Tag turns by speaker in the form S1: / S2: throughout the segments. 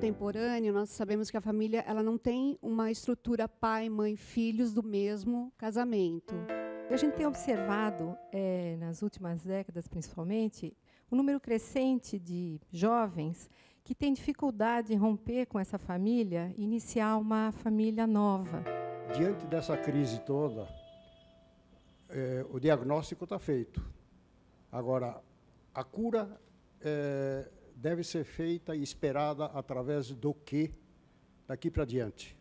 S1: contemporâneo, nós sabemos que a família ela não tem uma estrutura pai, mãe, filhos do mesmo casamento.
S2: A gente tem observado, é, nas últimas décadas principalmente, um número crescente de jovens que têm dificuldade em romper com essa família e iniciar uma família nova.
S3: Diante dessa crise toda, é, o diagnóstico está feito. Agora, a cura é, deve ser feita e esperada através do que daqui para diante.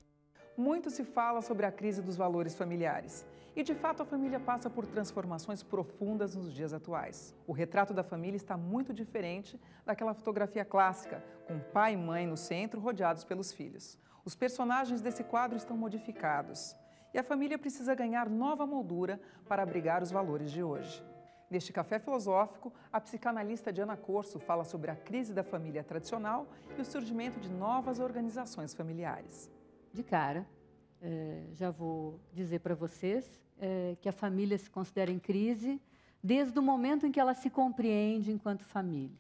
S4: Muito se fala sobre a crise dos valores familiares. E de fato a família passa por transformações profundas nos dias atuais. O retrato da família está muito diferente daquela fotografia clássica, com pai e mãe no centro, rodeados pelos filhos. Os personagens desse quadro estão modificados. E a família precisa ganhar nova moldura para abrigar os valores de hoje. Neste café filosófico, a psicanalista Diana Corso fala sobre a crise da família tradicional e o surgimento de novas organizações familiares.
S5: De cara, eh, já vou dizer para vocês eh, que a família se considera em crise desde o momento em que ela se compreende enquanto família.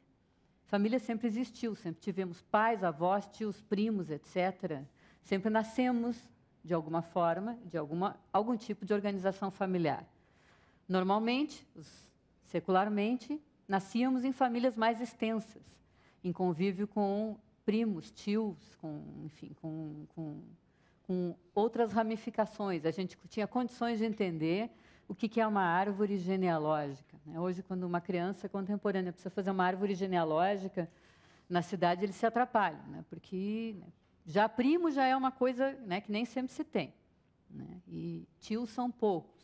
S5: Família sempre existiu, sempre tivemos pais, avós, tios, primos, etc. Sempre nascemos de alguma forma, de alguma, algum tipo de organização familiar. Normalmente, os Secularmente, nascíamos em famílias mais extensas, em convívio com primos, tios, com, enfim, com, com, com outras ramificações. A gente tinha condições de entender o que é uma árvore genealógica. Né? Hoje, quando uma criança contemporânea precisa fazer uma árvore genealógica, na cidade eles se atrapalham, né? porque né, já primo já é uma coisa né, que nem sempre se tem. Né? E tios são poucos.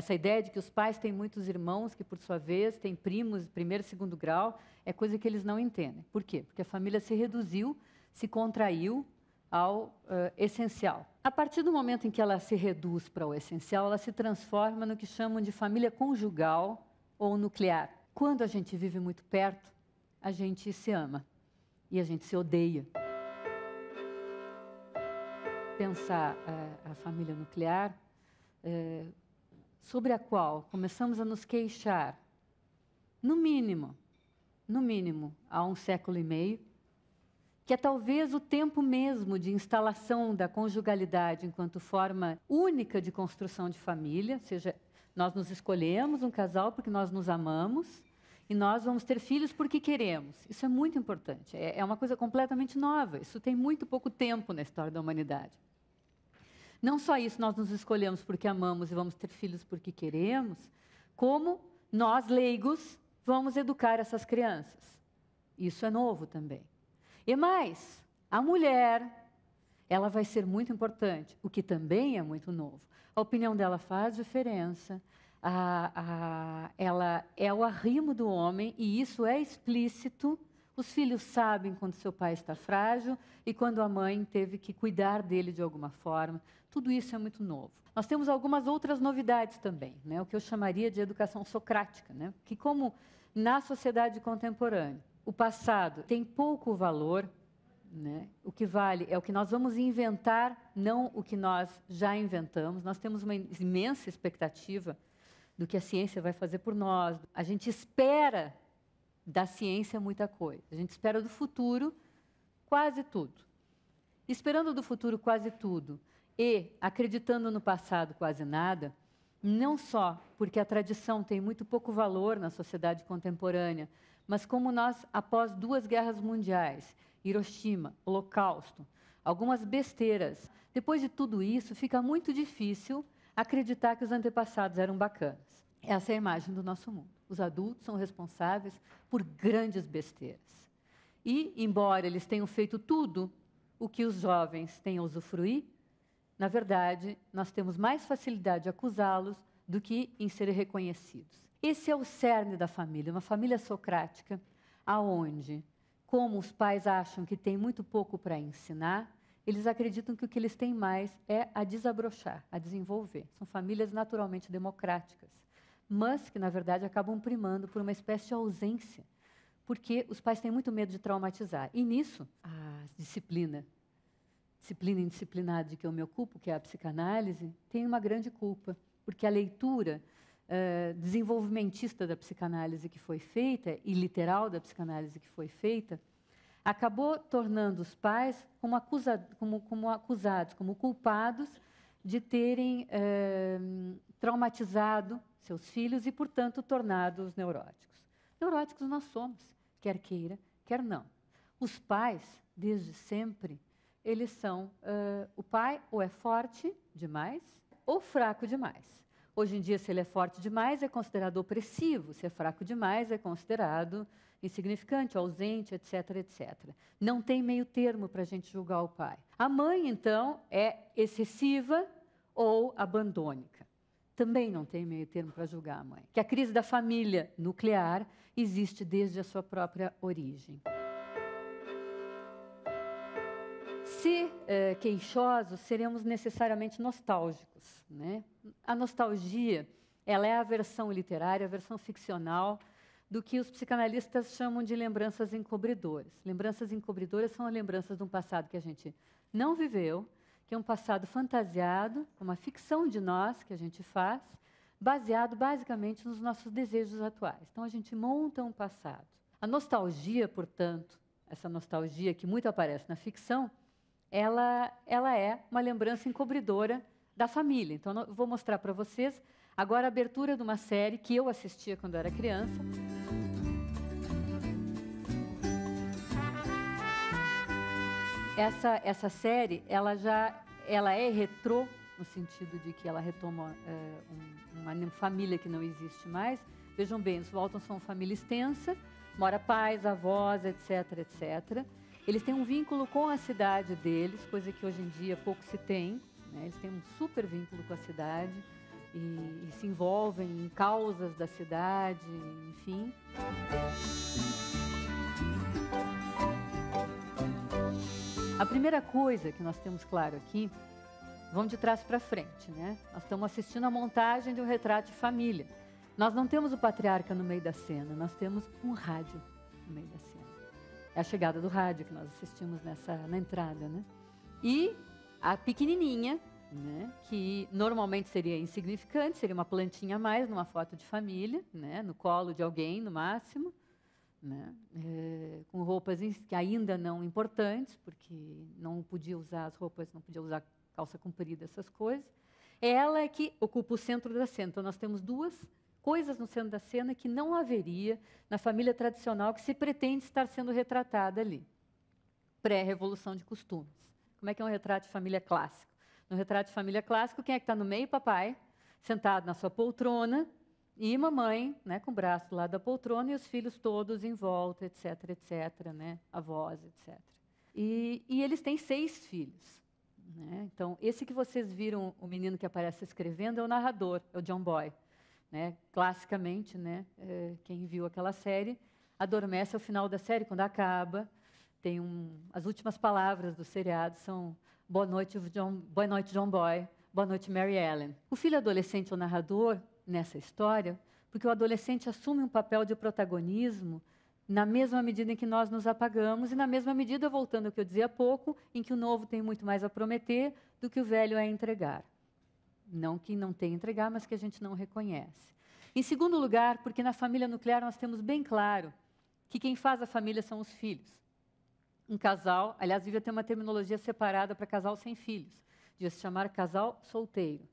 S5: Essa ideia de que os pais têm muitos irmãos, que por sua vez têm primos primeiro e segundo grau, é coisa que eles não entendem. Por quê? Porque a família se reduziu, se contraiu ao uh, essencial. A partir do momento em que ela se reduz para o essencial, ela se transforma no que chamam de família conjugal ou nuclear. Quando a gente vive muito perto, a gente se ama e a gente se odeia. Pensar uh, a família nuclear uh, sobre a qual começamos a nos queixar, no mínimo, no mínimo, há um século e meio, que é talvez o tempo mesmo de instalação da conjugalidade enquanto forma única de construção de família, ou seja, nós nos escolhemos um casal porque nós nos amamos e nós vamos ter filhos porque queremos. Isso é muito importante, é, é uma coisa completamente nova, isso tem muito pouco tempo na história da humanidade. Não só isso, nós nos escolhemos porque amamos e vamos ter filhos porque queremos, como nós, leigos, vamos educar essas crianças. Isso é novo também. E mais, a mulher, ela vai ser muito importante, o que também é muito novo. A opinião dela faz diferença, a, a, ela é o arrimo do homem, e isso é explícito os filhos sabem quando seu pai está frágil e quando a mãe teve que cuidar dele de alguma forma. Tudo isso é muito novo. Nós temos algumas outras novidades também, né? o que eu chamaria de educação socrática, né? que, como na sociedade contemporânea, o passado tem pouco valor, né? o que vale é o que nós vamos inventar, não o que nós já inventamos. Nós temos uma imensa expectativa do que a ciência vai fazer por nós. A gente espera da ciência muita coisa. A gente espera do futuro quase tudo. Esperando do futuro quase tudo e acreditando no passado quase nada, não só porque a tradição tem muito pouco valor na sociedade contemporânea, mas como nós, após duas guerras mundiais, Hiroshima, Holocausto, algumas besteiras, depois de tudo isso, fica muito difícil acreditar que os antepassados eram bacanas. Essa é a imagem do nosso mundo. Os adultos são responsáveis por grandes besteiras. E, embora eles tenham feito tudo o que os jovens têm a usufruir, na verdade, nós temos mais facilidade de acusá-los do que em serem reconhecidos. Esse é o cerne da família, uma família socrática, aonde, como os pais acham que têm muito pouco para ensinar, eles acreditam que o que eles têm mais é a desabrochar, a desenvolver. São famílias naturalmente democráticas mas que, na verdade, acabam primando por uma espécie de ausência, porque os pais têm muito medo de traumatizar. E nisso, a disciplina, disciplina indisciplinada de que eu me ocupo, que é a psicanálise, tem uma grande culpa, porque a leitura uh, desenvolvimentista da psicanálise que foi feita, e literal da psicanálise que foi feita, acabou tornando os pais como, acusa, como, como acusados, como culpados de terem eh, traumatizado seus filhos e, portanto, tornado-os neuróticos. Neuróticos nós somos, quer queira, quer não. Os pais, desde sempre, eles são. Uh, o pai ou é forte demais ou fraco demais. Hoje em dia, se ele é forte demais, é considerado opressivo, se é fraco demais, é considerado insignificante, ausente, etc, etc. Não tem meio termo para a gente julgar o pai. A mãe, então, é excessiva ou abandônica. Também não tem meio termo para julgar a mãe. Que a crise da família nuclear existe desde a sua própria origem. Se eh, queixosos, seremos necessariamente nostálgicos. Né? A nostalgia ela é a versão literária, a versão ficcional do que os psicanalistas chamam de lembranças encobridoras. Lembranças encobridoras são lembranças de um passado que a gente não viveu, que é um passado fantasiado, uma ficção de nós que a gente faz, baseado basicamente nos nossos desejos atuais. Então a gente monta um passado. A nostalgia, portanto, essa nostalgia que muito aparece na ficção, ela, ela é uma lembrança encobridora da família. Então, eu vou mostrar para vocês agora a abertura de uma série que eu assistia quando era criança. Essa, essa série, ela já ela é retrô, no sentido de que ela retoma é, um, uma família que não existe mais. Vejam bem, os Waltons são uma família extensa, mora pais, avós, etc, etc. Eles têm um vínculo com a cidade deles, coisa que hoje em dia pouco se tem. Né? Eles têm um super vínculo com a cidade e, e se envolvem em causas da cidade, enfim. A primeira coisa que nós temos claro aqui, vamos de trás para frente, né? Nós estamos assistindo a montagem de um retrato de família. Nós não temos o patriarca no meio da cena, nós temos um rádio no meio da cena. É a chegada do rádio que nós assistimos nessa na entrada, né? E a pequenininha, né, que normalmente seria insignificante, seria uma plantinha a mais numa foto de família, né, no colo de alguém no máximo, né, é, com roupas que ainda não importantes, porque não podia usar as roupas, não podia usar calça comprida, essas coisas. Ela é que ocupa o centro da cena. Então nós temos duas coisas no centro da cena que não haveria na família tradicional que se pretende estar sendo retratada ali. Pré-revolução de costumes. Como é que é um retrato de família clássico? No retrato de família clássico, quem é que está no meio? Papai, sentado na sua poltrona, e mamãe, né, com o braço lado da poltrona, e os filhos todos em volta, etc, etc, né, avós, etc. E, e eles têm seis filhos. Né? Então, esse que vocês viram, o menino que aparece escrevendo, é o narrador, é o John Boy. Né? Classicamente, né, é, quem viu aquela série adormece ao final da série, quando acaba. Tem um, as últimas palavras do seriado são Boa noite, John, boa noite, John Boy. Boa noite, Mary Ellen. O filho adolescente o narrador nessa história, porque o adolescente assume um papel de protagonismo na mesma medida em que nós nos apagamos e na mesma medida, voltando ao que eu dizia há pouco, em que o novo tem muito mais a prometer do que o velho a entregar. Não que não tenha entregar, mas que a gente não reconhece. Em segundo lugar, porque na família nuclear nós temos bem claro que quem faz a família são os filhos. Um casal, aliás, devia ter uma terminologia separada para casal sem filhos. Devia se chamar casal solteiro.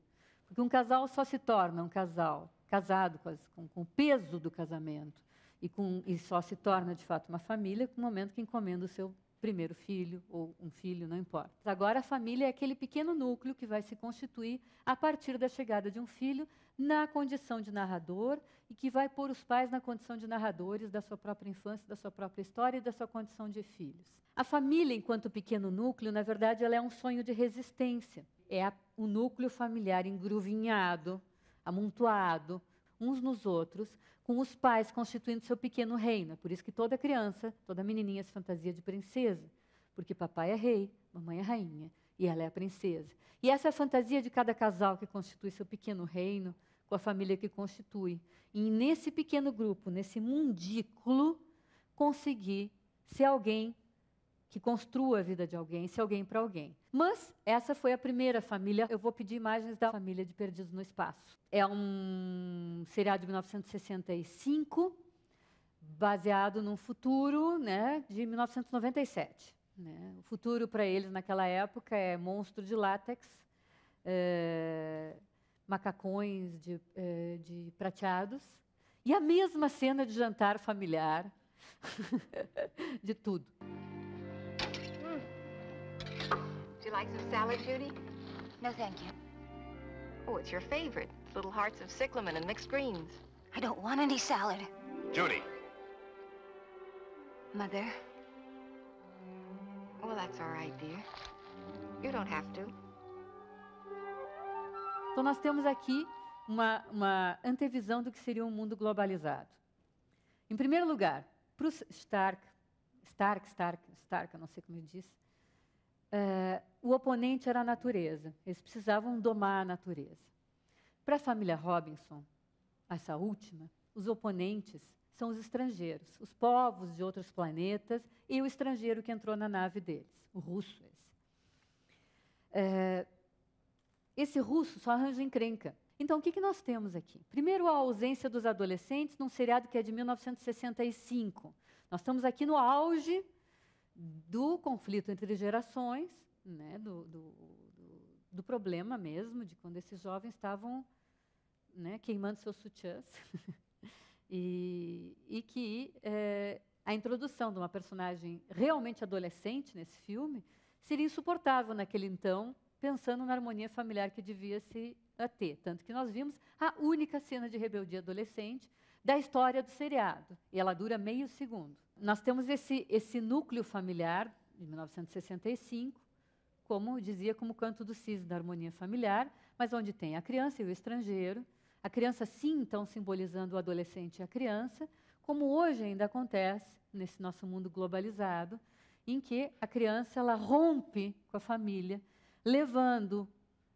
S5: Porque um casal só se torna um casal casado com, com o peso do casamento e, com, e só se torna, de fato, uma família no momento que encomenda o seu primeiro filho ou um filho, não importa. Agora, a família é aquele pequeno núcleo que vai se constituir a partir da chegada de um filho na condição de narrador e que vai pôr os pais na condição de narradores da sua própria infância, da sua própria história e da sua condição de filhos. A família, enquanto pequeno núcleo, na verdade, ela é um sonho de resistência. É a, o núcleo familiar engruvinhado, amontoado, uns nos outros, com os pais constituindo seu pequeno reino. É por isso que toda criança, toda menininha se fantasia de princesa, porque papai é rei, mamãe é rainha e ela é a princesa. E essa é a fantasia de cada casal que constitui seu pequeno reino, com a família que constitui. E nesse pequeno grupo, nesse mundículo, conseguir ser alguém que construa a vida de alguém, ser alguém para alguém. Mas essa foi a primeira família. Eu vou pedir imagens da família de Perdidos no Espaço. É um seriado de 1965, baseado num futuro né, de 1997. Né? O futuro para eles naquela época é monstro de látex, é, macacões de, é, de prateados e a mesma cena de jantar familiar, de tudo.
S6: Do you like some salad, Judy?
S7: No, thank you.
S6: Oh, it's your favorite. Little hearts of cyclamen and mixed greens.
S7: I don't want any salad.
S8: Judy.
S7: Mother,
S6: Well, that's all right, dear. You don't have to.
S5: Então, nós temos aqui uma, uma antevisão do que seria um mundo globalizado. Em primeiro lugar, para os Stark, Stark, Stark, Stark, eu não sei como ele diz, eh, o oponente era a natureza. Eles precisavam domar a natureza. Para a família Robinson, essa última, os oponentes são os estrangeiros, os povos de outros planetas e o estrangeiro que entrou na nave deles, o russo esse. É, esse russo só arranja encrenca. Então, o que, que nós temos aqui? Primeiro, a ausência dos adolescentes num seriado que é de 1965. Nós estamos aqui no auge do conflito entre gerações, né, do, do, do, do problema mesmo, de quando esses jovens estavam né, queimando seus sutiãs. e, e, que é, a introdução de uma personagem realmente adolescente nesse filme seria insuportável naquele então, pensando na harmonia familiar que devia se ter. Tanto que nós vimos a única cena de rebeldia adolescente da história do seriado, e ela dura meio segundo. Nós temos esse, esse núcleo familiar, de 1965, como dizia, como canto do cisne da harmonia familiar, mas onde tem a criança e o estrangeiro, a criança, sim, então, simbolizando o adolescente e a criança, como hoje ainda acontece nesse nosso mundo globalizado, em que a criança ela rompe com a família, levando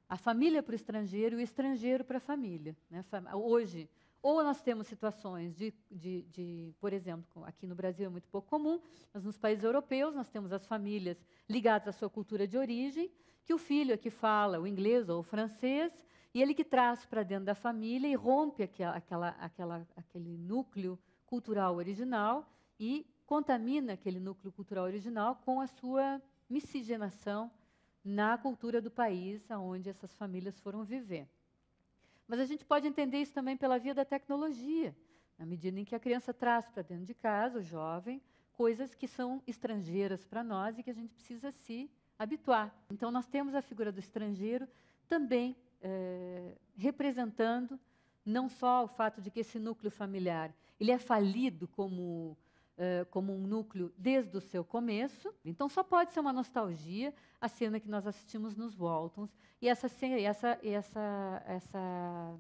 S5: a família para o estrangeiro e o estrangeiro para a família. Né? Hoje, ou nós temos situações de, de, de, por exemplo, aqui no Brasil é muito pouco comum, mas nos países europeus nós temos as famílias ligadas à sua cultura de origem, que o filho é que fala o inglês ou o francês, e ele que traz para dentro da família e rompe aquela, aquela, aquela, aquele núcleo cultural original e contamina aquele núcleo cultural original com a sua miscigenação na cultura do país onde essas famílias foram viver. Mas a gente pode entender isso também pela via da tecnologia, na medida em que a criança traz para dentro de casa, o jovem, coisas que são estrangeiras para nós e que a gente precisa se habituar. Então, nós temos a figura do estrangeiro também é, representando não só o fato de que esse núcleo familiar ele é falido como como um núcleo desde o seu começo, então só pode ser uma nostalgia a cena que nós assistimos nos Waltons e essa essa essa essa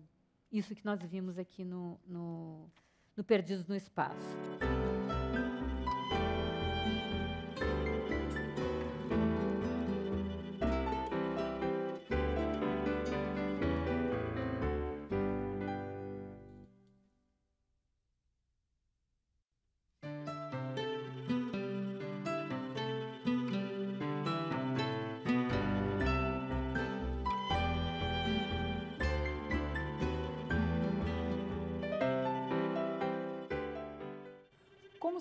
S5: isso que nós vimos aqui no, no, no Perdidos no Espaço.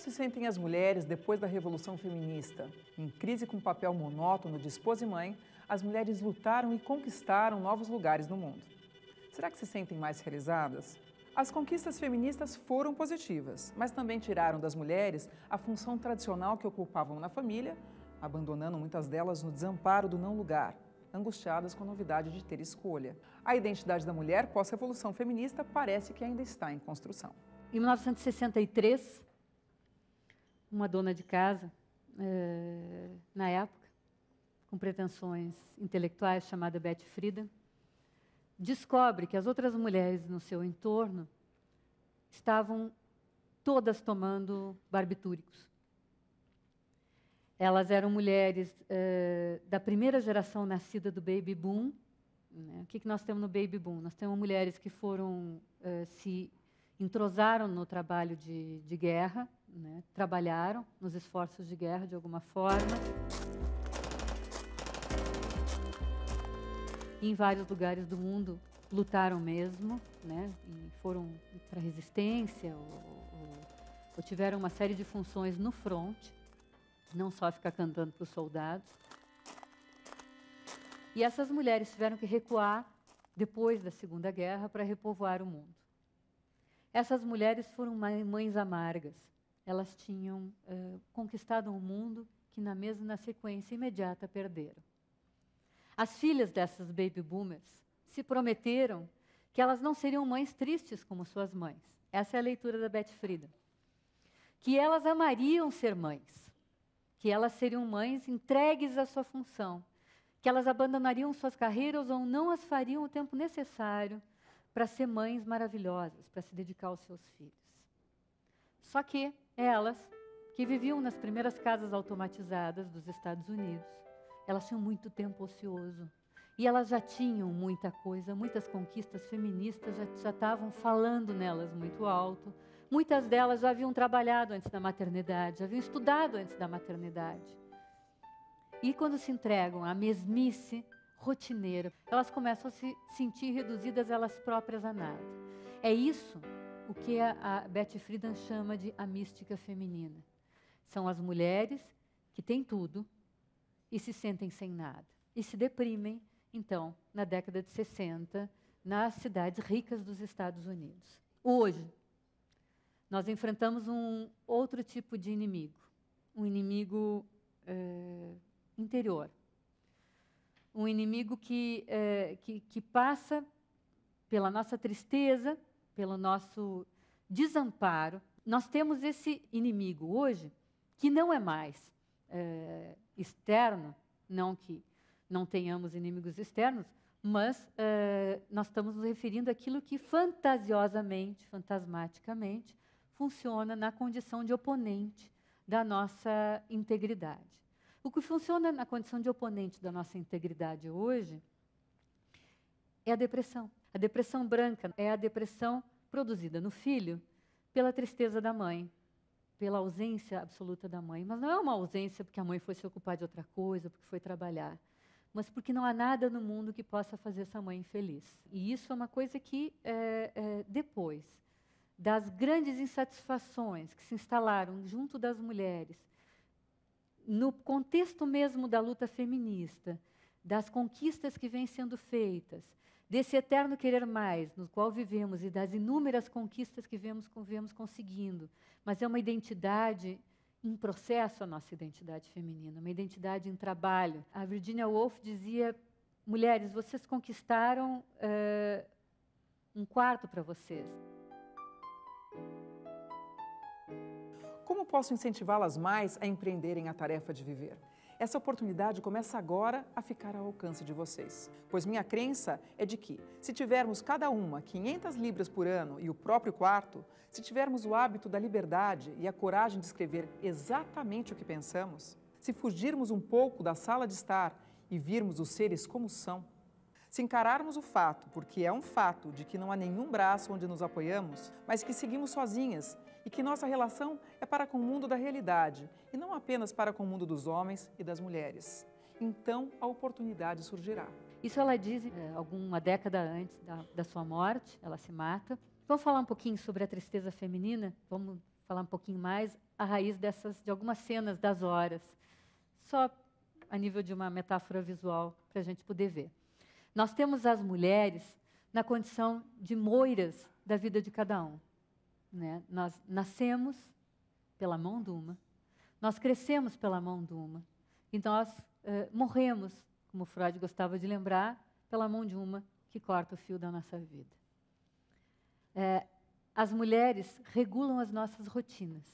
S4: Se sentem as mulheres depois da Revolução Feminista? Em crise com o papel monótono de esposa e mãe, as mulheres lutaram e conquistaram novos lugares no mundo. Será que se sentem mais realizadas? As conquistas feministas foram positivas, mas também tiraram das mulheres a função tradicional que ocupavam na família, abandonando muitas delas no desamparo do não lugar, angustiadas com a novidade de ter escolha. A identidade da mulher pós-revolução feminista parece que ainda está em construção.
S5: Em 1963, uma dona de casa, é, na época, com pretensões intelectuais, chamada Betty Friedan, descobre que as outras mulheres no seu entorno estavam todas tomando barbitúricos. Elas eram mulheres é, da primeira geração nascida do baby boom. Né? O que, que nós temos no baby boom? Nós temos mulheres que foram é, se entrosaram no trabalho de, de guerra, né? trabalharam nos esforços de guerra de alguma forma. E em vários lugares do mundo lutaram mesmo, né? E foram para a resistência ou, ou, ou tiveram uma série de funções no front, não só ficar cantando para os soldados. E essas mulheres tiveram que recuar depois da Segunda Guerra para repovoar o mundo. Essas mulheres foram mães amargas. Elas tinham uh, conquistado um mundo que, na mesma na sequência imediata, perderam. As filhas dessas baby boomers se prometeram que elas não seriam mães tristes como suas mães. Essa é a leitura da Beth Friedan. Que elas amariam ser mães, que elas seriam mães entregues à sua função, que elas abandonariam suas carreiras ou não as fariam o tempo necessário para ser mães maravilhosas, para se dedicar aos seus filhos. Só que elas, que viviam nas primeiras casas automatizadas dos Estados Unidos, elas tinham muito tempo ocioso. E elas já tinham muita coisa, muitas conquistas feministas já, estavam falando nelas muito alto. Muitas delas já haviam trabalhado antes da maternidade, já haviam estudado antes da maternidade. E quando se entregam à mesmice rotineira, elas começam a se sentir reduzidas elas próprias a nada. É isso o que a, a Betty Friedan chama de a mística feminina. São as mulheres que têm tudo e se sentem sem nada. E se deprimem então, na década de 60, nas cidades ricas dos Estados Unidos. Hoje, nós enfrentamos um outro tipo de inimigo, um inimigo é, interior, um inimigo que, é, que, que passa pela nossa tristeza, pelo nosso desamparo. Nós temos esse inimigo hoje que não é mais é, externo, não que não tenhamos inimigos externos, mas uh, nós estamos nos referindo àquilo que fantasiosamente, fantasmaticamente, funciona na condição de oponente da nossa integridade. O que funciona na condição de oponente da nossa integridade hoje é a depressão. A depressão branca é a depressão produzida no filho pela tristeza da mãe, pela ausência absoluta da mãe. Mas não é uma ausência porque a mãe foi se ocupar de outra coisa, porque foi trabalhar mas porque não há nada no mundo que possa fazer essa mãe feliz. E isso é uma coisa que, é, é, depois das grandes insatisfações que se instalaram junto das mulheres, no contexto mesmo da luta feminista, das conquistas que vêm sendo feitas, desse eterno querer mais no qual vivemos e das inúmeras conquistas que vemos, vemos conseguindo, mas é uma identidade em processo a nossa identidade feminina, uma identidade em trabalho. A Virginia Woolf dizia: mulheres, vocês conquistaram uh, um quarto para vocês.
S4: Como posso incentivá-las mais a empreenderem a tarefa de viver? Essa oportunidade começa agora a ficar ao alcance de vocês, pois minha crença é de que, se tivermos cada uma 500 libras por ano e o próprio quarto, se tivermos o hábito da liberdade e a coragem de escrever exatamente o que pensamos, se fugirmos um pouco da sala de estar e virmos os seres como são, se encararmos o fato, porque é um fato, de que não há nenhum braço onde nos apoiamos, mas que seguimos sozinhas e que nossa relação é para com o mundo da realidade e não apenas para com o mundo dos homens e das mulheres. Então a oportunidade surgirá.
S5: Isso ela diz é, alguma década antes da, da sua morte, ela se mata. Vamos falar um pouquinho sobre a tristeza feminina? Vamos falar um pouquinho mais a raiz dessas, de algumas cenas das horas, só a nível de uma metáfora visual para a gente poder ver. Nós temos as mulheres na condição de moiras da vida de cada um. Né? Nós nascemos pela mão de uma, nós crescemos pela mão de uma, e nós uh, morremos, como Freud gostava de lembrar, pela mão de uma que corta o fio da nossa vida. É, as mulheres regulam as nossas rotinas.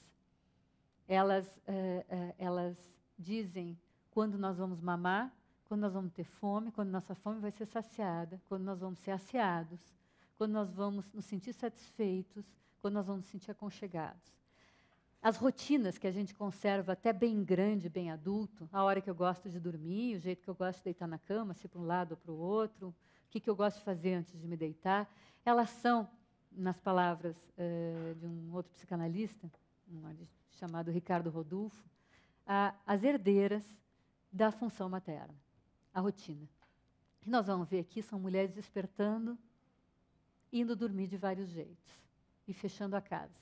S5: Elas, uh, elas dizem quando nós vamos mamar, quando nós vamos ter fome, quando nossa fome vai ser saciada, quando nós vamos ser aciados, quando nós vamos nos sentir satisfeitos, quando nós vamos nos sentir aconchegados. As rotinas que a gente conserva até bem grande, bem adulto, a hora que eu gosto de dormir, o jeito que eu gosto de deitar na cama, se para um lado ou para o outro, o que, que eu gosto de fazer antes de me deitar, elas são, nas palavras uh, de um outro psicanalista, um chamado Ricardo Rodolfo, as herdeiras da função materna, a rotina. E nós vamos ver aqui são mulheres despertando, indo dormir de vários jeitos e fechando a casa.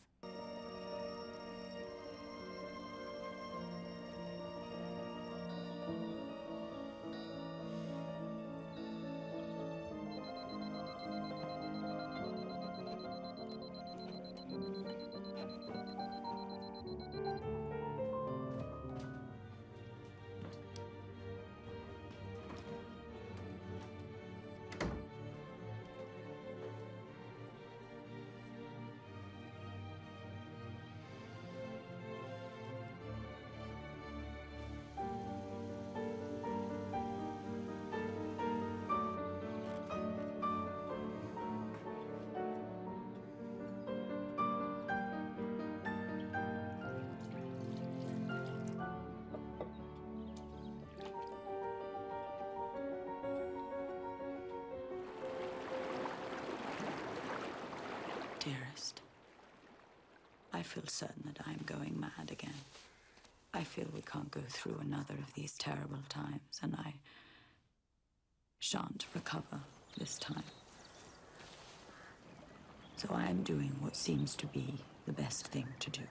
S8: Doing what seems to be the best thing to do.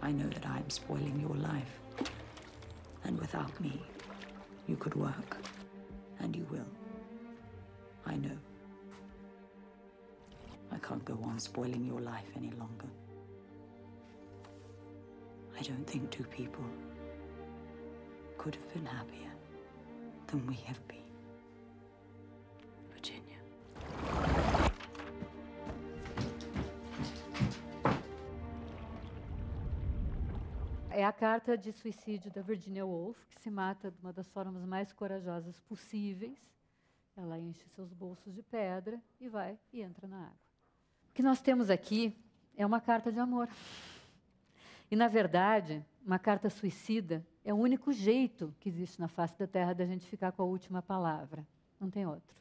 S8: I know that I am spoiling your life. And without me, you could work. And you will. I know. I can't go on spoiling your life any longer. I don't think two people could have been happier than we have been.
S5: É a carta de suicídio da Virginia Woolf, que se mata de uma das formas mais corajosas possíveis. Ela enche seus bolsos de pedra e vai e entra na água. O que nós temos aqui é uma carta de amor. E, na verdade, uma carta suicida é o único jeito que existe na face da Terra da gente ficar com a última palavra. Não tem outro.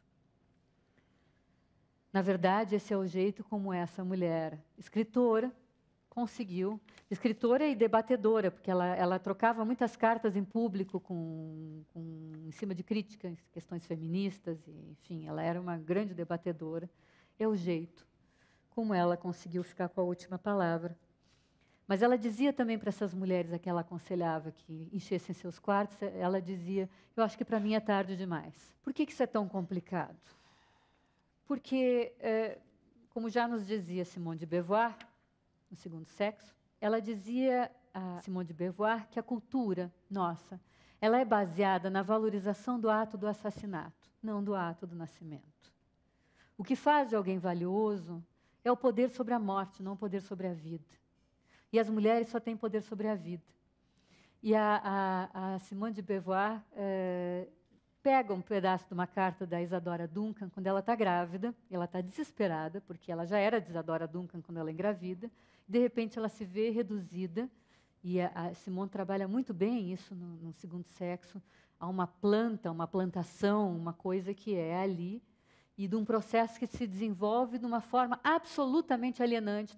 S5: Na verdade, esse é o jeito como essa mulher, escritora, conseguiu, escritora e debatedora, porque ela, ela trocava muitas cartas em público com, com, em cima de críticas, questões feministas, e, enfim, ela era uma grande debatedora. É o jeito como ela conseguiu ficar com a última palavra. Mas ela dizia também para essas mulheres a que ela aconselhava que enchessem seus quartos, ela dizia: Eu acho que para mim é tarde demais. Por que, que isso é tão complicado? Porque, é, como já nos dizia Simone de Beauvoir, no segundo sexo, ela dizia a Simone de Beauvoir que a cultura nossa, ela é baseada na valorização do ato do assassinato, não do ato do nascimento. O que faz de alguém valioso é o poder sobre a morte, não o poder sobre a vida. E as mulheres só têm poder sobre a vida. E a, a, a Simone de Beauvoir é, pega um pedaço de uma carta da Isadora Duncan quando ela está grávida, ela está desesperada, porque ela já era Isadora Duncan quando ela é engravida, de repente ela se vê reduzida, e a, a Simone trabalha muito bem isso no, no segundo sexo, a uma planta, uma plantação, uma coisa que é ali, e de um processo que se desenvolve de uma forma absolutamente alienante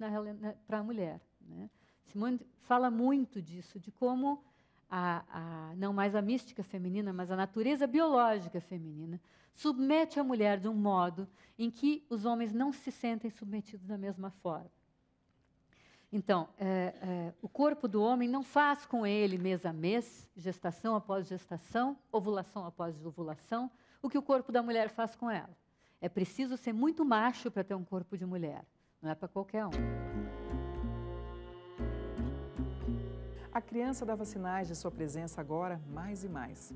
S5: para a mulher. Né? Simone fala muito disso, de como a, a, não mais a mística feminina, mas a natureza biológica feminina submete a mulher de um modo em que os homens não se sentem submetidos da mesma forma. Então, é, é, o corpo do homem não faz com ele mês a mês, gestação após gestação, ovulação após ovulação, o que o corpo da mulher faz com ela. É preciso ser muito macho para ter um corpo de mulher, não é para qualquer um.
S4: A criança dava sinais de sua presença agora mais e mais.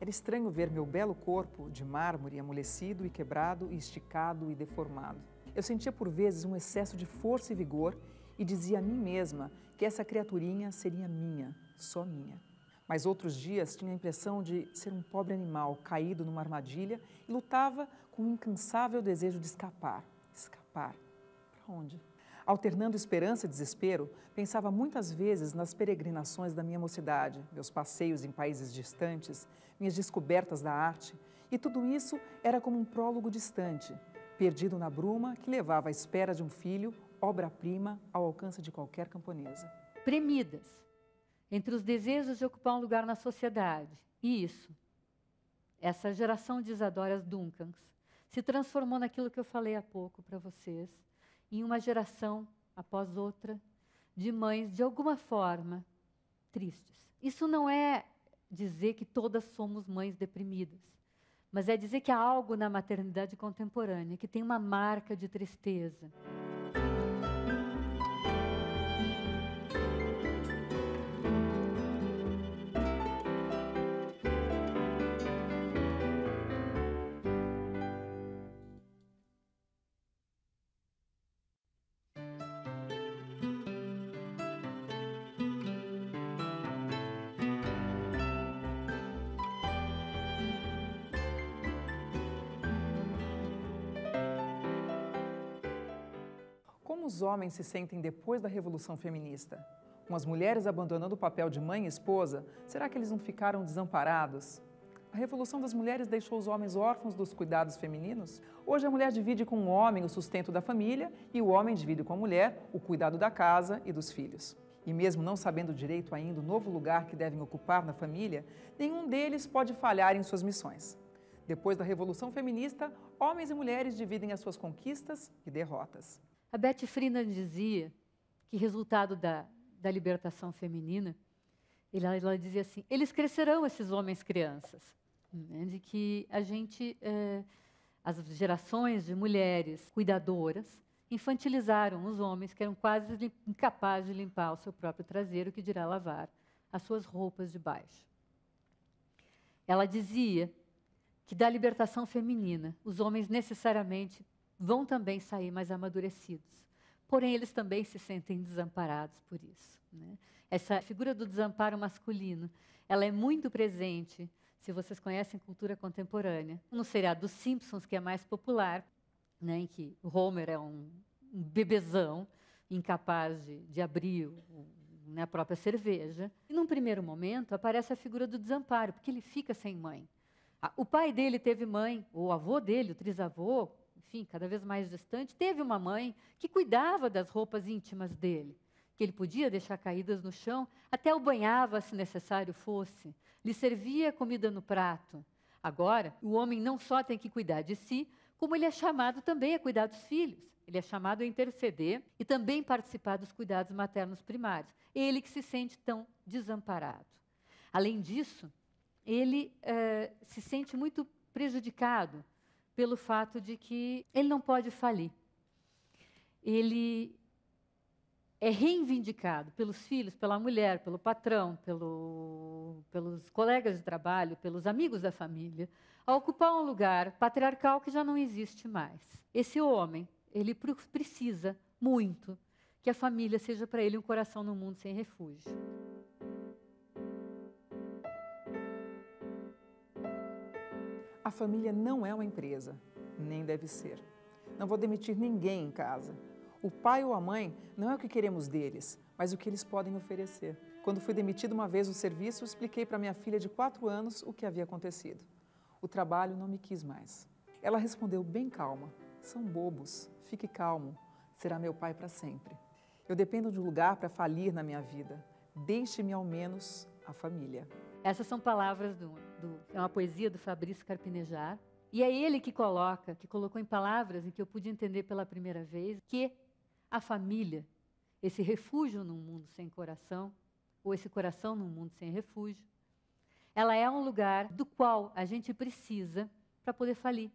S4: Era estranho ver meu belo corpo de mármore amolecido e quebrado e esticado e deformado. Eu sentia por vezes um excesso de força e vigor e dizia a mim mesma que essa criaturinha seria minha, só minha. Mas outros dias tinha a impressão de ser um pobre animal caído numa armadilha e lutava com um incansável desejo de escapar. Escapar. Para onde? Alternando esperança e desespero, pensava muitas vezes nas peregrinações da minha mocidade, meus passeios em países distantes, minhas descobertas da arte, e tudo isso era como um prólogo distante, perdido na bruma que levava à espera de um filho, obra-prima, ao alcance de qualquer camponesa.
S5: Premidas entre os desejos de ocupar um lugar na sociedade e isso, essa geração de Isadoras Duncans, se transformou naquilo que eu falei há pouco para vocês, em uma geração após outra de mães, de alguma forma, tristes. Isso não é dizer que todas somos mães deprimidas, mas é dizer que há algo na maternidade contemporânea que tem uma marca de tristeza.
S4: Como os homens se sentem depois da Revolução Feminista? Com as mulheres abandonando o papel de mãe e esposa, será que eles não ficaram desamparados? A revolução das mulheres deixou os homens órfãos dos cuidados femininos? Hoje a mulher divide com o homem o sustento da família e o homem divide com a mulher o cuidado da casa e dos filhos. E mesmo não sabendo direito ainda o novo lugar que devem ocupar na família, nenhum deles pode falhar em suas missões. Depois da Revolução Feminista, homens e mulheres dividem as suas conquistas e derrotas.
S5: A Betty Friedan dizia que resultado da, da libertação feminina, ela, ela dizia assim, eles crescerão, esses homens crianças. Né, de que a gente, eh, as gerações de mulheres cuidadoras, infantilizaram os homens que eram quase incapazes de limpar o seu próprio traseiro, que dirá lavar as suas roupas de baixo. Ela dizia que da libertação feminina, os homens necessariamente vão também sair mais amadurecidos. Porém, eles também se sentem desamparados por isso. Né? Essa figura do desamparo masculino, ela é muito presente, se vocês conhecem cultura contemporânea, no seriado dos Simpsons, que é mais popular, né, em que Homer é um, um bebezão, incapaz de, de abrir né, a própria cerveja. E num primeiro momento aparece a figura do desamparo, porque ele fica sem mãe. O pai dele teve mãe, o avô dele, o trisavô, enfim, cada vez mais distante, teve uma mãe que cuidava das roupas íntimas dele, que ele podia deixar caídas no chão, até o banhava se necessário fosse, lhe servia comida no prato. Agora, o homem não só tem que cuidar de si, como ele é chamado também a cuidar dos filhos. Ele é chamado a interceder e também participar dos cuidados maternos primários. Ele que se sente tão desamparado. Além disso, ele eh, se sente muito prejudicado pelo fato de que ele não pode falir. Ele é reivindicado pelos filhos, pela mulher, pelo patrão, pelo, pelos colegas de trabalho, pelos amigos da família, a ocupar um lugar patriarcal que já não existe mais. Esse homem, ele precisa muito que a família seja para ele um coração no mundo sem refúgio.
S4: A família não é uma empresa, nem deve ser. Não vou demitir ninguém em casa. O pai ou a mãe não é o que queremos deles, mas o que eles podem oferecer. Quando fui demitido uma vez do serviço, expliquei para minha filha de quatro anos o que havia acontecido. O trabalho não me quis mais. Ela respondeu bem calma: São bobos, fique calmo, será meu pai para sempre. Eu dependo de um lugar para falir na minha vida. Deixe-me ao menos a família.
S5: Essas são palavras do, do, é uma poesia do Fabrício Carpinejar. E é ele que coloca, que colocou em palavras e que eu pude entender pela primeira vez, que a família, esse refúgio num mundo sem coração, ou esse coração num mundo sem refúgio, ela é um lugar do qual a gente precisa para poder falir.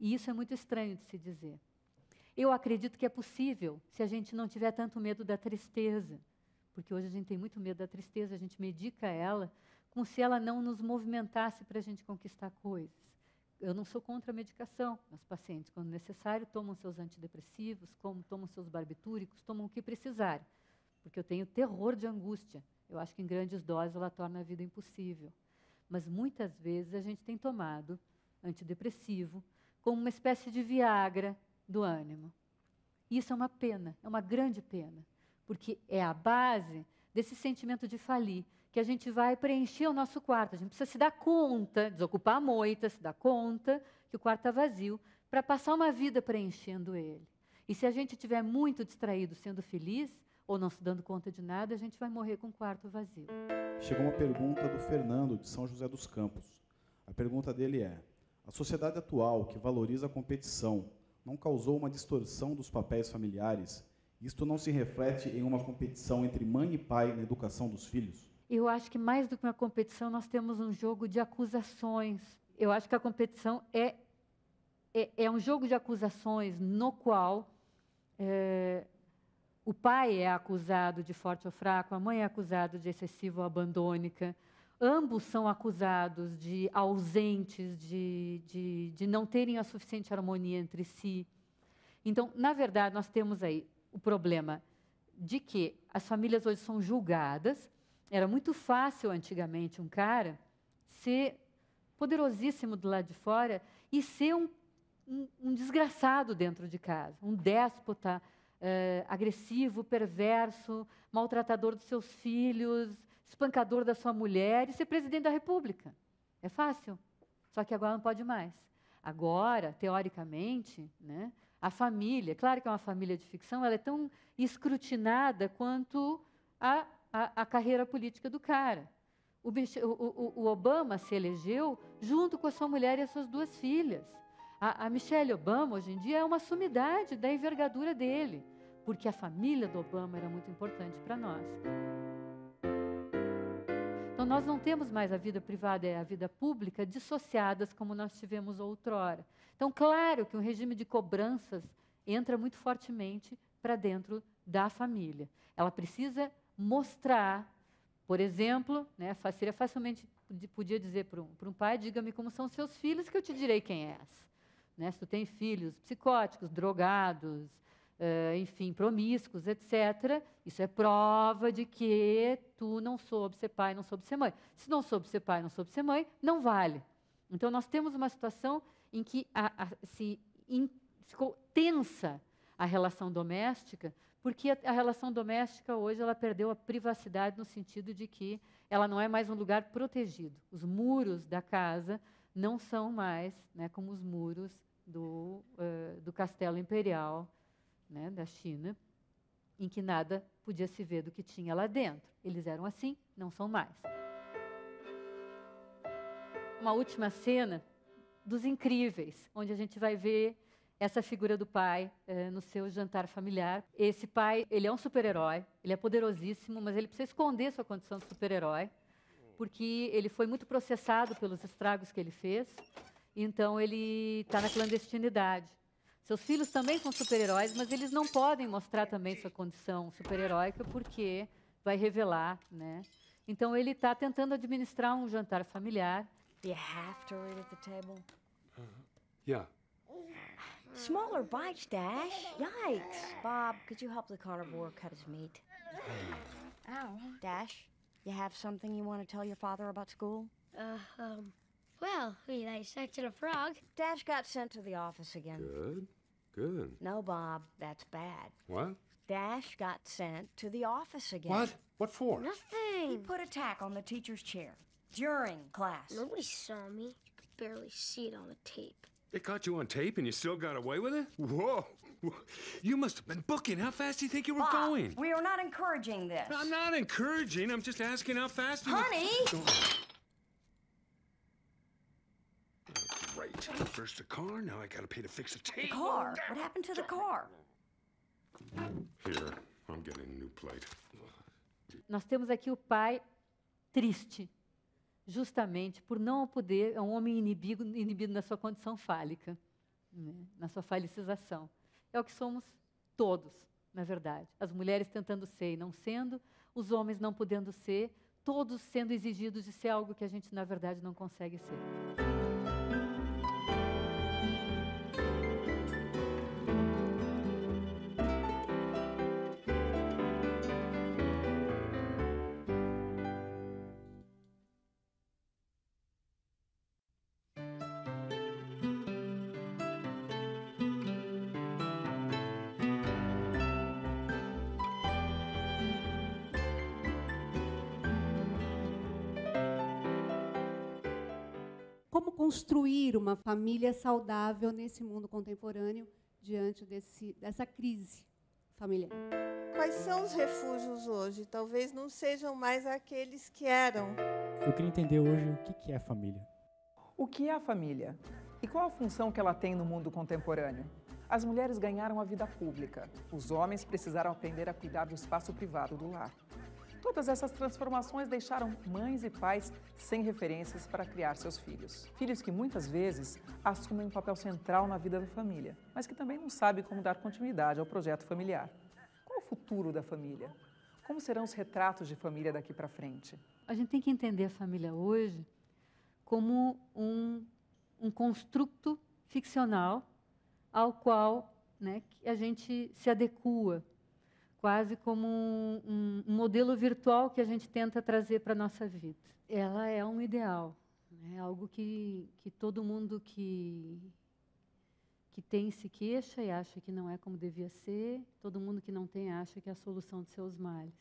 S5: E isso é muito estranho de se dizer. Eu acredito que é possível se a gente não tiver tanto medo da tristeza, porque hoje a gente tem muito medo da tristeza, a gente medica ela como se ela não nos movimentasse para a gente conquistar coisas. Eu não sou contra a medicação. Meus pacientes, quando necessário, tomam seus antidepressivos, como tomam seus barbitúricos, tomam o que precisarem, porque eu tenho terror de angústia. Eu acho que em grandes doses ela torna a vida impossível. Mas muitas vezes a gente tem tomado antidepressivo como uma espécie de viagra do ânimo. Isso é uma pena, é uma grande pena porque é a base desse sentimento de falir, que a gente vai preencher o nosso quarto. A gente precisa se dar conta, desocupar a moita, se dar conta que o quarto está vazio, para passar uma vida preenchendo ele. E se a gente estiver muito distraído sendo feliz, ou não se dando conta de nada, a gente vai morrer com o quarto vazio.
S9: Chegou uma pergunta do Fernando, de São José dos Campos. A pergunta dele é: a sociedade atual, que valoriza a competição, não causou uma distorção dos papéis familiares isto não se reflete em uma competição entre mãe e pai na educação dos filhos?
S5: Eu acho que mais do que uma competição, nós temos um jogo de acusações. Eu acho que a competição é, é, é um jogo de acusações no qual é, o pai é acusado de forte ou fraco, a mãe é acusada de excessiva ou abandônica. Ambos são acusados de ausentes, de, de, de não terem a suficiente harmonia entre si. Então, na verdade, nós temos aí o problema de que as famílias hoje são julgadas. Era muito fácil antigamente um cara ser poderosíssimo do lado de fora e ser um, um, um desgraçado dentro de casa, um déspota, uh, agressivo, perverso, maltratador dos seus filhos, espancador da sua mulher e ser presidente da República. É fácil. Só que agora não pode mais. Agora, teoricamente, né, a família, claro que é uma família de ficção, ela é tão escrutinada quanto a, a, a carreira política do cara. O, o, o, Obama se elegeu junto com a sua mulher e as suas duas filhas. A, a Michelle Obama, hoje em dia, é uma sumidade da envergadura dele, porque a família do Obama era muito importante para nós. Então, nós não temos mais a vida privada e a vida pública dissociadas como nós tivemos outrora. Então, claro que um regime de cobranças entra muito fortemente para dentro da família. Ela precisa mostrar, por exemplo, né, facilmente podia dizer para um, um pai, diga-me como são seus filhos que eu te direi quem és. Né, se tu tem filhos psicóticos, drogados, uh, enfim, promíscuos, etc., isso é prova de que tu não soube ser pai, não soube ser mãe. Se não soube ser pai, não soube ser mãe, não vale. Então, nós temos uma situação em que a, a, se in, tensa a relação doméstica, porque a, a, relação doméstica hoje ela perdeu a privacidade no sentido de que ela não é mais um lugar protegido. Os muros da casa não são mais né, como os muros do, uh, do castelo imperial né, da China, em que nada podia se ver do que tinha lá dentro. Eles eram assim, não são mais. Uma última cena dos incríveis, onde a gente vai ver essa figura do pai eh, no seu jantar familiar. Esse pai, ele é um super-herói, ele é poderosíssimo, mas ele precisa esconder sua condição de super-herói, porque ele foi muito processado pelos estragos que ele fez, então ele está na clandestinidade. Seus filhos também são super-heróis, mas eles não podem mostrar também sua condição super-heróica porque vai revelar, né? Então ele está tentando administrar um jantar familiar.
S10: You have to read at the table?
S11: Uh, yeah.
S10: Smaller bites, Dash. Yikes. Bob, could you help the carnivore cut his meat? Ow. Dash, you have something you want to tell your father about school?
S12: Uh, um, well, we dissected a frog.
S10: Dash got sent to the office again.
S11: Good. Good.
S10: No, Bob, that's bad.
S11: What?
S10: Dash got sent to the office again.
S11: What? What for?
S12: Nothing.
S10: He put a tack on the teacher's chair during class.
S12: Nobody saw me. You could barely see it on the tape.
S11: They caught you on tape and you still got away with it? Whoa. You must have been booking. How fast do you think you were
S10: Bob,
S11: going?
S10: We are not encouraging this.
S11: I'm not encouraging. I'm just asking how fast you
S10: Honey!
S11: were. Great. First the car, now I gotta pay to fix the
S10: The
S11: tape.
S10: car? What happened to the car?
S11: Here, I'm getting a new plate.
S5: Nós temos aqui o pai triste, justamente por não poder, é um homem inibido, inibido na sua condição fálica, né, na sua falicização. É o que somos todos, na verdade. As mulheres tentando ser e não sendo, os homens não podendo ser, todos sendo exigidos de ser algo que a gente, na verdade, não consegue ser.
S1: Como construir uma família saudável nesse mundo contemporâneo diante desse, dessa crise familiar?
S13: Quais são os refúgios hoje? Talvez não sejam mais aqueles que eram.
S14: Eu queria entender hoje o que é a família.
S4: O que é a família? E qual a função que ela tem no mundo contemporâneo? As mulheres ganharam a vida pública. Os homens precisaram aprender a cuidar do espaço privado do lar. Todas essas transformações deixaram mães e pais sem referências para criar seus filhos. Filhos que muitas vezes assumem um papel central na vida da família, mas que também não sabem como dar continuidade ao projeto familiar. Qual o futuro da família? Como serão os retratos de família daqui para frente?
S5: A gente tem que entender a família hoje como um, um construto ficcional ao qual né, a gente se adequa, quase como um, um, modelo virtual que a gente tenta trazer para a nossa vida. Ela é um ideal, é algo que, que todo mundo que, que tem se queixa e acha que não é como devia ser, todo mundo que não tem acha que é a solução de seus males.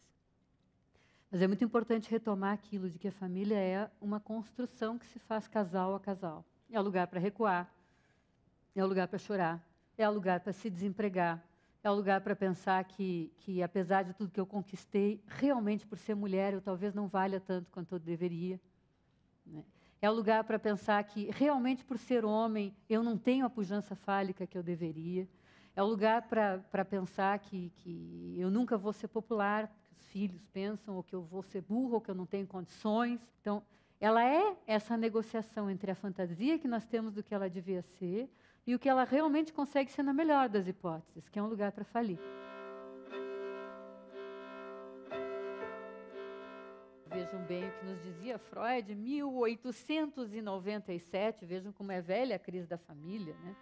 S5: Mas é muito importante retomar aquilo de que a família é uma construção que se faz casal a casal. É o lugar para recuar, é o lugar para chorar, é o lugar para se desempregar, é o lugar para pensar que, que, apesar de tudo que eu conquistei, realmente por ser mulher eu talvez não valha tanto quanto eu deveria. Né? É o lugar para pensar que realmente por ser homem eu não tenho a pujança fálica que eu deveria. É o lugar para pensar que, que eu nunca vou ser popular, que os filhos pensam, ou que eu vou ser burro, ou que eu não tenho condições. Então, ela é essa negociação entre a fantasia que nós temos do que ela devia ser e o que ela realmente consegue ser na melhor das hipóteses, que é um lugar para falir. Vejam bem o que nos dizia Freud, 1897, vejam como é velha a crise da família, né?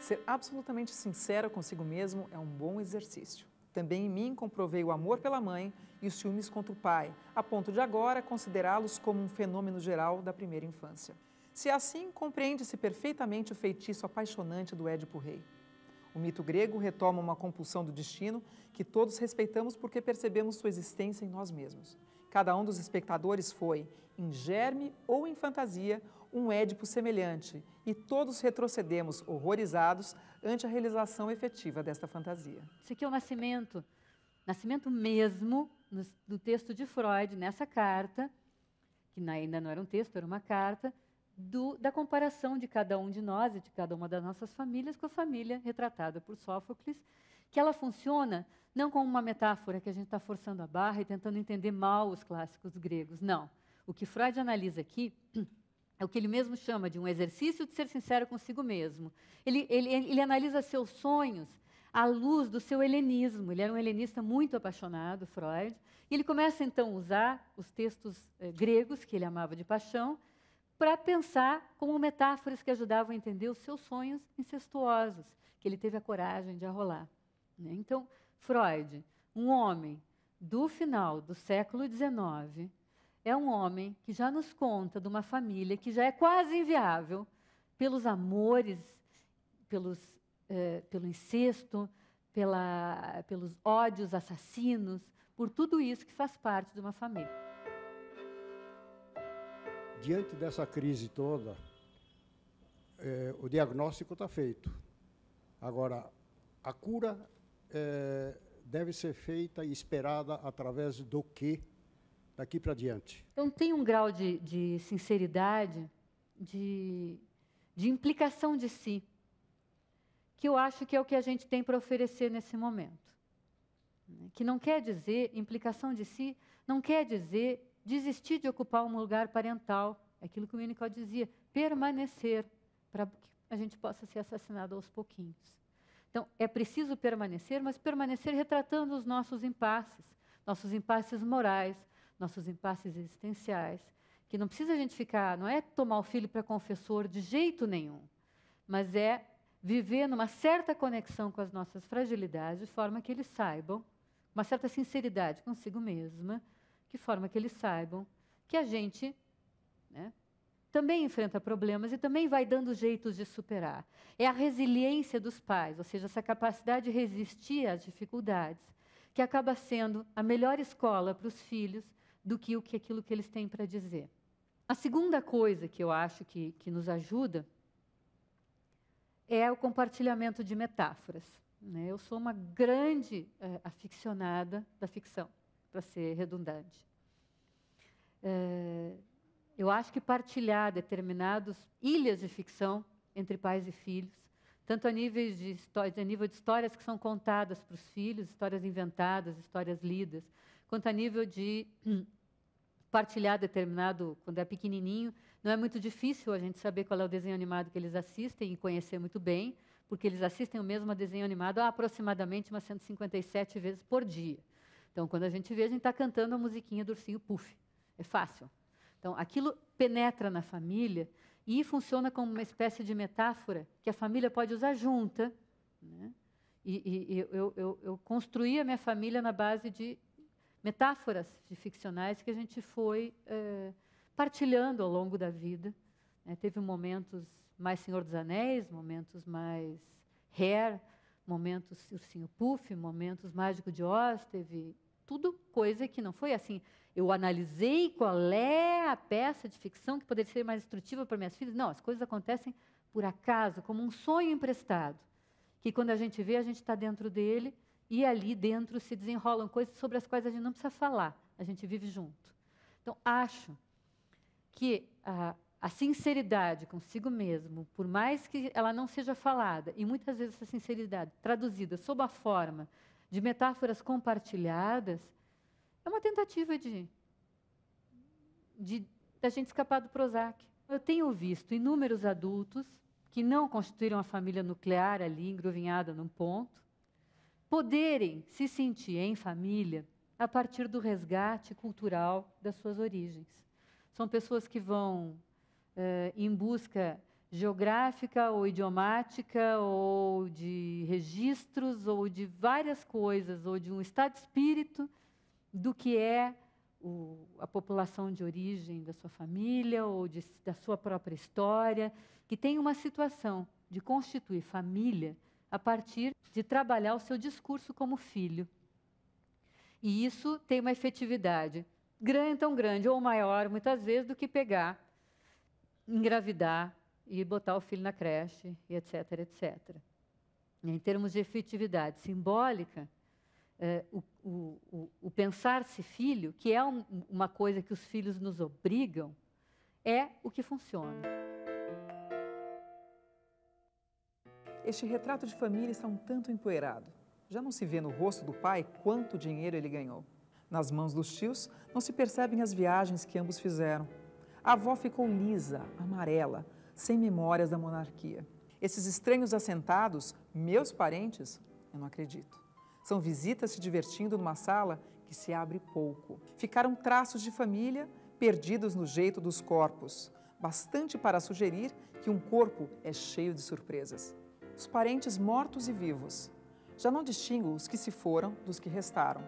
S4: Ser absolutamente sincero consigo mesmo é um bom exercício. Também em mim comprovei o amor pela mãe e os ciúmes contra o pai, a ponto de agora considerá-los como um fenômeno geral da primeira infância. Se assim, compreende-se perfeitamente o feitiço apaixonante do Édipo Rei. O mito grego retoma uma compulsão do destino que todos respeitamos porque percebemos sua existência em nós mesmos. Cada um dos espectadores foi, em germe ou em fantasia, um Édipo semelhante, e todos retrocedemos horrorizados ante a realização efetiva desta fantasia.
S5: Isso aqui é o nascimento, nascimento mesmo, no texto de Freud, nessa carta, que ainda não era um texto, era uma carta, do, da comparação de cada um de nós e de cada uma das nossas famílias com a família retratada por Sófocles, que ela funciona não como uma metáfora que a gente está forçando a barra e tentando entender mal os clássicos gregos. Não. O que Freud analisa aqui é o que ele mesmo chama de um exercício de ser sincero consigo mesmo. Ele, ele, ele analisa seus sonhos à luz do seu helenismo. Ele era um helenista muito apaixonado, Freud. E ele começa então a usar os textos eh, gregos que ele amava de paixão para pensar como metáforas que ajudavam a entender os seus sonhos incestuosos, que ele teve a coragem de arrolar. Né? Então, Freud, um homem do final do século XIX, é um homem que já nos conta de uma família que já é quase inviável pelos amores, pelos, eh, pelo incesto, pela, pelos ódios assassinos, por tudo isso que faz parte de uma família
S3: diante dessa crise toda, é, o diagnóstico está feito. Agora, a cura é, deve ser feita e esperada através do que daqui para diante?
S5: Então, tem um grau de, de sinceridade, de, de implicação de si, que eu acho que é o que a gente tem para oferecer nesse momento. Que não quer dizer, implicação de si, não quer dizer desistir de ocupar um lugar parental, aquilo que o Winnicott dizia, permanecer, para que a gente possa ser assassinado aos pouquinhos. Então, é preciso permanecer, mas permanecer retratando os nossos impasses, nossos impasses morais, nossos impasses existenciais, que não precisa a gente ficar, não é tomar o filho para confessor de jeito nenhum, mas é viver numa certa conexão com as nossas fragilidades, de forma que eles saibam, uma certa sinceridade consigo mesma, de forma que eles saibam que a gente né, também enfrenta problemas e também vai dando jeitos de superar. É a resiliência dos pais, ou seja, essa capacidade de resistir às dificuldades, que acaba sendo a melhor escola para os filhos do que, o que aquilo que eles têm para dizer. A segunda coisa que eu acho que, que nos ajuda é o compartilhamento de metáforas. Né? Eu sou uma grande é, aficionada da ficção para ser redundante. É, eu acho que partilhar determinadas ilhas de ficção entre pais e filhos, tanto a nível de, a nível de histórias que são contadas para os filhos, histórias inventadas, histórias lidas, quanto a nível de partilhar determinado, quando é pequenininho, não é muito difícil a gente saber qual é o desenho animado que eles assistem e conhecer muito bem, porque eles assistem o mesmo desenho animado aproximadamente umas 157 vezes por dia. Então, quando a gente vê, a gente está cantando a musiquinha do ursinho Puff. É fácil. Então, aquilo penetra na família e funciona como uma espécie de metáfora que a família pode usar junta. Né? E, e eu, eu, eu, construí a minha família na base de metáforas de ficcionais que a gente foi é, partilhando ao longo da vida. Né? Teve momentos mais Senhor dos Anéis, momentos mais Hair, momentos Ursinho Puff, momentos Mágico de Oz, teve tudo coisa que não foi assim. Eu analisei qual é a peça de ficção que poderia ser mais instrutiva para minhas filhas. Não, as coisas acontecem por acaso, como um sonho emprestado, que quando a gente vê, a gente está dentro dele e ali dentro se desenrolam coisas sobre as quais a gente não precisa falar, a gente vive junto. Então, acho que a, a sinceridade consigo mesmo, por mais que ela não seja falada, e muitas vezes essa sinceridade traduzida sob a forma de metáforas compartilhadas, é uma tentativa de, de da gente escapar do Prozac. Eu tenho visto inúmeros adultos que não constituíram a família nuclear ali, engruvinhada num ponto, poderem se sentir em família a partir do resgate cultural das suas origens. São pessoas que vão eh, em busca geográfica ou idiomática ou de registros ou de várias coisas ou de um estado de espírito do que é o, a população de origem da sua família ou de, da sua própria história, que tem uma situação de constituir família a partir de trabalhar o seu discurso como filho. E isso tem uma efetividade grande, tão grande ou maior, muitas vezes, do que pegar, engravidar e botar o filho na creche, e etc, etc. Em termos de efetividade simbólica, é, o, o, o pensar-se filho, que é um, uma coisa que os filhos nos obrigam, é o que funciona.
S4: Este retrato de família está um tanto empoeirado. Já não se vê no rosto do pai quanto dinheiro ele ganhou. Nas mãos dos tios, não se percebem as viagens que ambos fizeram. A avó ficou lisa, amarela, sem memórias da monarquia. Esses estranhos assentados, meus parentes, eu não acredito. São visitas se divertindo numa sala que se abre pouco. Ficaram traços de família perdidos no jeito dos corpos, bastante para sugerir que um corpo é cheio de surpresas. Os parentes mortos e vivos. Já não distingo os que se foram dos que restaram.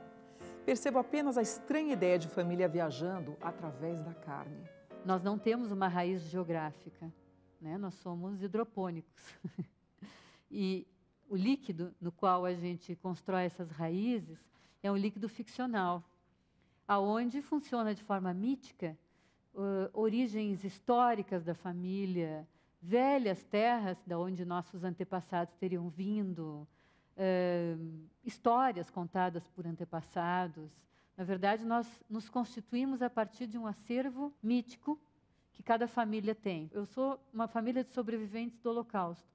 S4: Percebo apenas a estranha ideia de família viajando através da carne.
S5: Nós não temos uma raiz geográfica, né? nós somos hidropônicos. e o líquido no qual a gente constrói essas raízes é um líquido ficcional, aonde funciona de forma mítica uh, origens históricas da família, velhas terras da onde nossos antepassados teriam vindo, uh, histórias contadas por antepassados. Na verdade, nós nos constituímos a partir de um acervo mítico que cada família tem. Eu sou uma família de sobreviventes do Holocausto.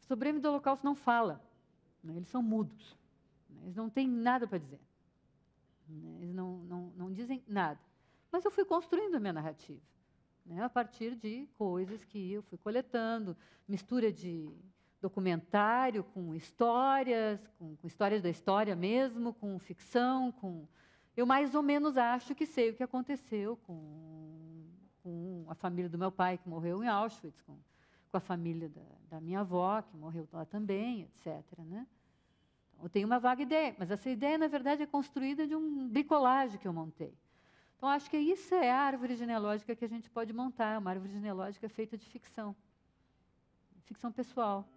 S5: O sobrevivente do Holocausto não fala, né? eles são mudos, né? eles não têm nada para dizer, né? eles não, não, não dizem nada. Mas eu fui construindo a minha narrativa, né? a partir de coisas que eu fui coletando, mistura de documentário com histórias, com, com histórias da história mesmo, com ficção, com eu mais ou menos acho que sei o que aconteceu com, com a família do meu pai que morreu em Auschwitz, com com a família da, da minha avó, que morreu lá também, etc. Né? Então, eu tenho uma vaga ideia, mas essa ideia, na verdade, é construída de um bricolagem que eu montei. Então, acho que isso é a árvore genealógica que a gente pode montar, uma árvore genealógica feita de ficção, ficção pessoal.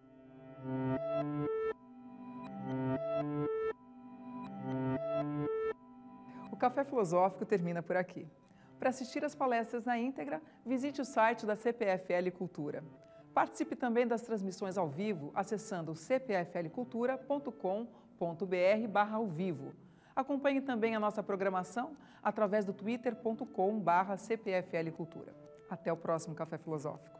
S4: O Café Filosófico termina por aqui. Para assistir às palestras na íntegra, visite o site da CPFL Cultura. Participe também das transmissões ao vivo acessando cpflcultura.com.br barra ao vivo. Acompanhe também a nossa programação através do twitter.com barra cpflcultura. Até o próximo Café Filosófico.